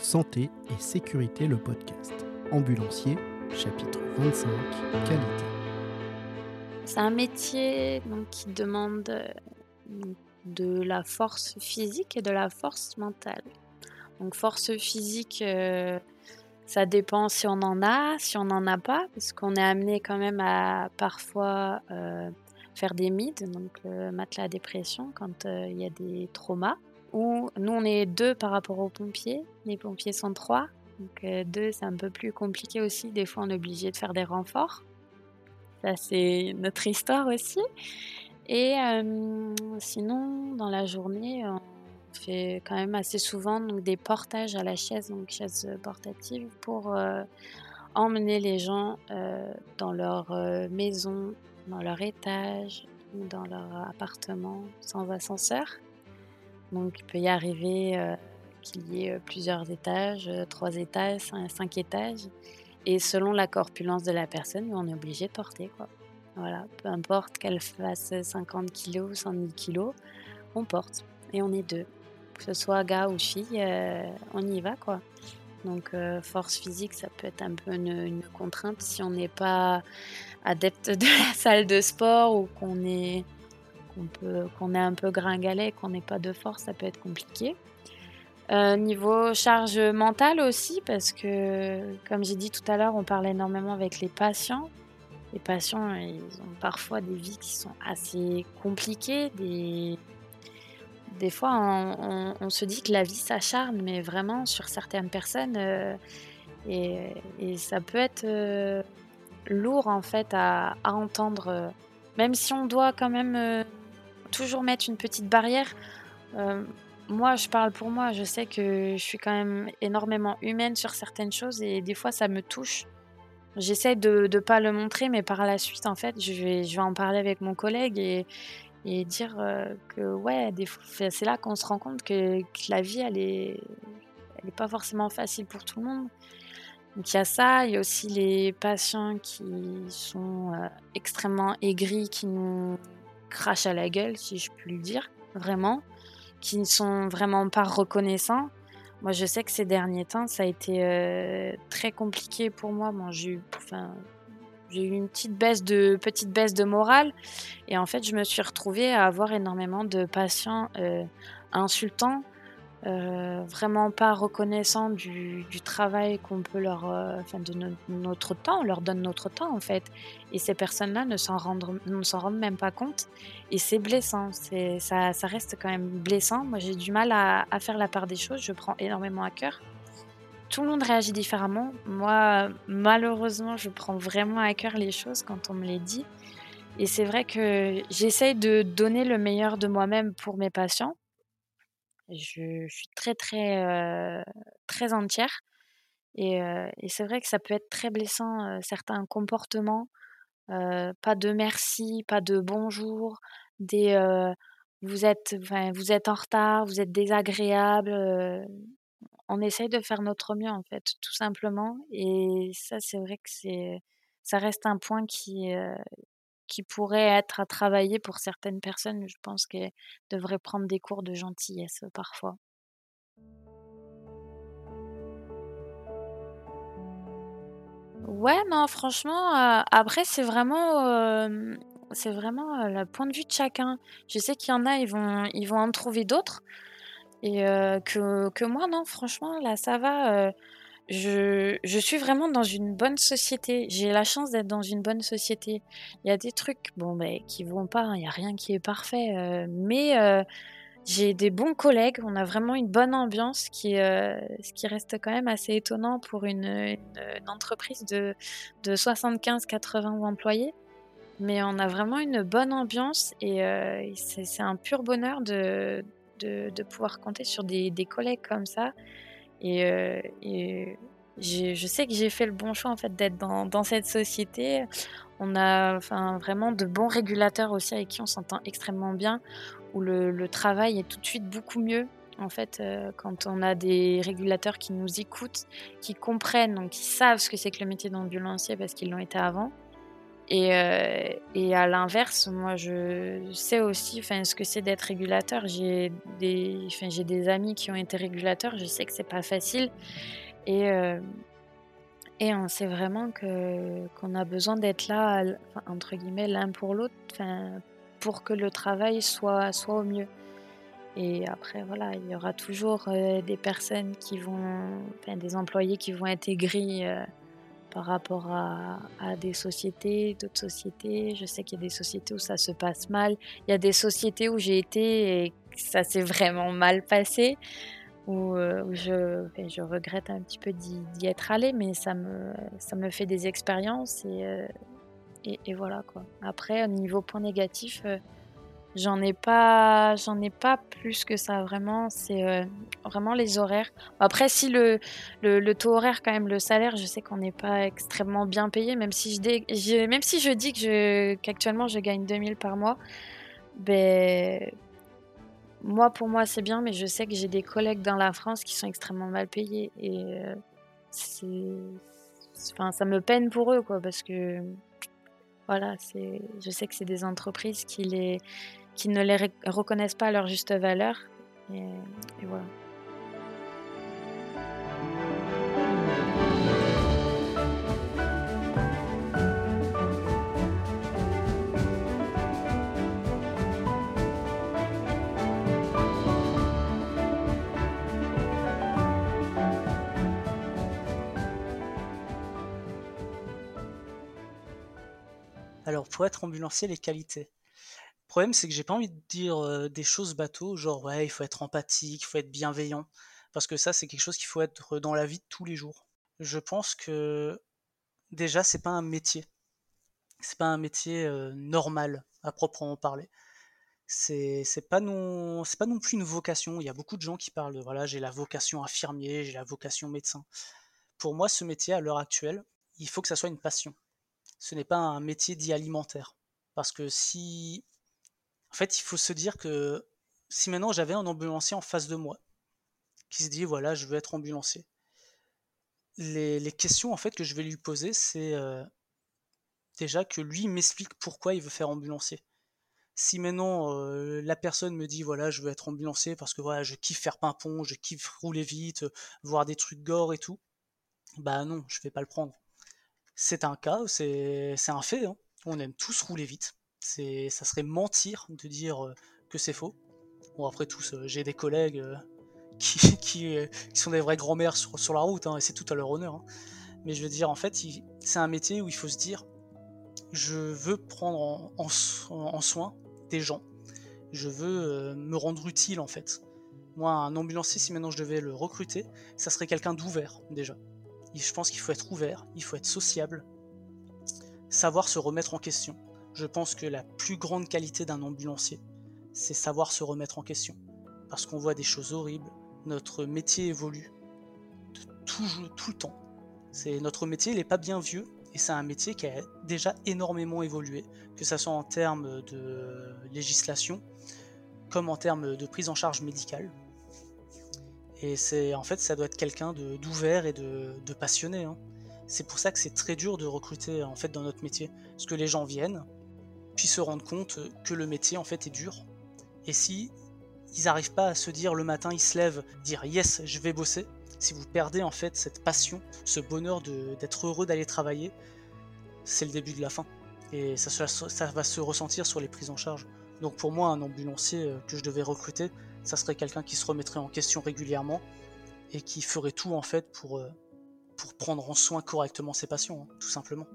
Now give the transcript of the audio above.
Santé et sécurité, le podcast. Ambulancier, chapitre 25, qualité. C'est un métier donc, qui demande euh, de la force physique et de la force mentale. Donc force physique, euh, ça dépend si on en a, si on n'en a pas, parce qu'on est amené quand même à parfois euh, faire des MID, donc le matelas à dépression, quand il y a des traumas où nous on est deux par rapport aux pompiers, les pompiers sont trois, donc euh, deux c'est un peu plus compliqué aussi, des fois on est obligé de faire des renforts. Ça c'est notre histoire aussi. Et euh, sinon dans la journée on fait quand même assez souvent donc, des portages à la chaise, donc chaise portative pour euh, emmener les gens dans leur maison, dans leur étage dans leur appartement sans ascenseur. Donc il peut y arriver euh, qu'il y ait euh, plusieurs étages, euh, trois étages, cinq, étages. Et selon la corpulence de la personne, on est obligé de porter. Quoi. Voilà, peu importe qu'elle fasse 50 kg ou 110 kg, on porte. Et on est deux. Que ce soit gars ou fille, on y va. Donc force physique, ça peut être un peu une contrainte si on n'est pas adepte de la salle de sport ou qu'on est qu'on est un peu gringalet, qu'on n'ait pas de force, ça peut être compliqué. Euh, niveau charge mentale aussi, parce que, comme j'ai dit tout à l'heure, on parle énormément avec les patients. Les patients, ils ont parfois des vies qui sont assez compliquées. Des, fois, on, se dit que la vie s'acharne, mais vraiment sur certaines personnes. Euh, et, ça peut être euh, lourd en fait à, entendre. même si on doit quand même toujours mettre une petite barrière. Euh, moi, je parle pour moi. Je sais que je suis quand même énormément humaine sur certaines choses et des fois, ça me touche. J'essaie de ne pas le montrer, mais par la suite, en fait, je vais, je vais en parler avec mon collègue et, dire euh, que, ouais, c'est là qu'on se rend compte que, la vie, elle est, elle est pas forcément facile pour tout le monde. Donc il y a ça, il y a aussi les patients qui sont euh, extrêmement aigris, qui nous crache à la gueule, si je puis le dire, vraiment, qui ne sont vraiment pas reconnaissants. Moi, je sais que ces derniers temps, ça a été euh, très compliqué pour moi. Bon, j'ai eu, enfin, j'ai eu une petite baisse de petite baisse de morale, et en fait, je me suis retrouvée à avoir énormément de patients euh, insultants euh, vraiment pas reconnaissant du, travail qu'on peut leur, euh, enfin de notre temps, on leur donne notre temps en fait. Et ces personnes-là ne s'en rendent, ne s'en rendent même pas compte. Et c'est blessant, c'est, ça, ça, reste quand même blessant. Moi j'ai du mal à, à, faire la part des choses, je prends énormément à cœur. Tout le monde réagit différemment. Moi, malheureusement, je prends vraiment à cœur les choses quand on me les dit. Et c'est vrai que j'essaye de donner le meilleur de moi-même pour mes patients je, suis très, très, très entière. Et, c'est vrai que ça peut être très blessant, certains comportements. pas de merci, pas de bonjour, des vous, êtes, vous êtes en retard, vous êtes désagréable. on essaye de faire notre mieux, en fait, tout simplement. Et ça, c'est vrai que c'est, ça reste un point qui, qui pourrait être à travailler pour certaines personnes. Je pense qu'elles devraient prendre des cours de gentillesse parfois. Ouais, non, franchement, après, c'est vraiment, c'est vraiment le point de vue de chacun. Je sais qu'il y en a, ils vont, ils vont en trouver d'autres. Et que, que moi, non, franchement, là, ça va je, suis vraiment dans une bonne société. J'ai la chance d'être dans une bonne société. Il y a des trucs bon, ben, qui vont pas, hein. il n'y a rien qui est parfait. Euh, mais euh, j'ai des bons collègues. On a vraiment une bonne ambiance, qui, euh, ce qui reste quand même assez étonnant pour une, entreprise de, de 75-80 employés. Mais on a vraiment une bonne ambiance et c'est un pur bonheur de, de, de, pouvoir compter sur des, des collègues comme ça. Et, euh, je sais que j'ai fait le bon choix en fait d'être dans, cette société. On a enfin, vraiment de bons régulateurs aussi avec qui on s'entend extrêmement bien, où le, le, travail est tout de suite beaucoup mieux. En fait, euh, quand on a des régulateurs qui nous écoutent, qui comprennent, donc qui savent ce que c'est que le métier d'ambulancier parce qu'ils l'ont été avant, Et, et à l'inverse, moi, je sais aussi ce que c'est d'être régulateur. J'ai des, amis qui ont été régulateurs. Je sais que c'est pas facile. Et, et on sait vraiment qu'on a besoin d'être là, entre guillemets, l'un pour l'autre, pour que le travail soit, au mieux. Et après, voilà, il y aura toujours des personnes qui vont, des employés qui vont être aigris par rapport à, des sociétés, d'autres sociétés. Je sais qu'il y a des sociétés où ça se passe mal. Il y a des sociétés où j'ai été et ça s'est vraiment mal passé, où, euh, je, je, regrette un petit peu d'y être allé, mais ça me, ça me fait des expériences et, euh, voilà quoi. Après, au niveau point négatif, euh, J'en ai pas, j'en ai pas plus que ça vraiment. C'est euh, vraiment les horaires. Après, si le, le, taux horaire, quand même, le salaire, je sais qu'on n'est pas extrêmement bien payé, même si je, même si je dis que je, qu'actuellement je gagne 2000 par mois, ben, moi pour moi c'est bien, mais je sais que j'ai des collègues dans la France qui sont extrêmement mal payés et euh, c'est, enfin, ça me peine pour eux quoi, parce que voilà, c'est, je sais que c'est des entreprises qui les qui ne les reconnaissent pas à leur juste valeur. Et, voilà. Alors, pour être ambulancier, les qualités problème, c'est que j'ai pas envie de dire des choses bateaux, genre ouais, il faut être empathique, il faut être bienveillant, parce que ça, c'est quelque chose qu'il faut être dans la vie de tous les jours. Je pense que déjà, c'est pas un métier. C'est pas un métier normal à proprement parler. C'est pas pas non plus une vocation. Il y a beaucoup de gens qui parlent de voilà, j'ai la vocation infirmier, j'ai la vocation médecin. Pour moi, ce métier à l'heure actuelle, il faut que ça soit une passion. Ce n'est pas un métier dit alimentaire. Parce que si en fait, il faut se dire que si maintenant j'avais un ambulancier en face de moi, qui se dit voilà, je veux être ambulancier, les, questions en fait que je vais lui poser, c'est euh, déjà que lui m'explique pourquoi il veut faire ambulancier. Si maintenant euh, la personne me dit voilà, je veux être ambulancier parce que voilà, je kiffe faire pimpon, je kiffe rouler vite, voir des trucs gore et tout, bah non, je vais pas le prendre. C'est un cas, c'est un fait, hein. on aime tous rouler vite ça serait mentir de dire euh, que c'est faux. Bon après tous, euh, j'ai des collègues euh, qui, qui, sont des vraies grand-mères sur, la route, hein, et c'est tout à leur honneur. Hein. Mais je veux dire, en fait, c'est un métier où il faut se dire, je veux prendre en, soin des gens, je veux me rendre utile en fait. Moi, un ambulancier, si maintenant je devais le recruter, ça serait quelqu'un d'ouvert déjà. je pense qu'il faut être ouvert, il faut être sociable, savoir se remettre en question je pense que la plus grande qualité d'un ambulancier, c'est savoir se remettre en question. Parce qu'on voit des choses horribles, notre métier évolue tout, tout le temps. C'est notre métier, il n'est pas bien vieux, et c'est un métier qui a déjà énormément évolué, que ce soit en termes de législation, comme en termes de prise en charge médicale. Et c'est en fait, ça doit être quelqu'un d'ouvert et de, passionné. Hein. C'est pour ça que c'est très dur de recruter en fait dans notre métier, parce que les gens viennent, se rendre compte que le métier en fait est dur. Et si ils n'arrivent pas à se dire le matin, ils se lèvent, dire yes, je vais bosser, si vous perdez en fait cette passion, ce bonheur d'être heureux d'aller travailler, c'est le début de la fin. Et ça, ça, va se ressentir sur les prises en charge. Donc pour moi, un ambulancier euh, que je devais recruter, ça serait quelqu'un qui se remettrait en question régulièrement et qui ferait tout en fait pour, euh, pour prendre en soin correctement ses patients, hein, tout simplement.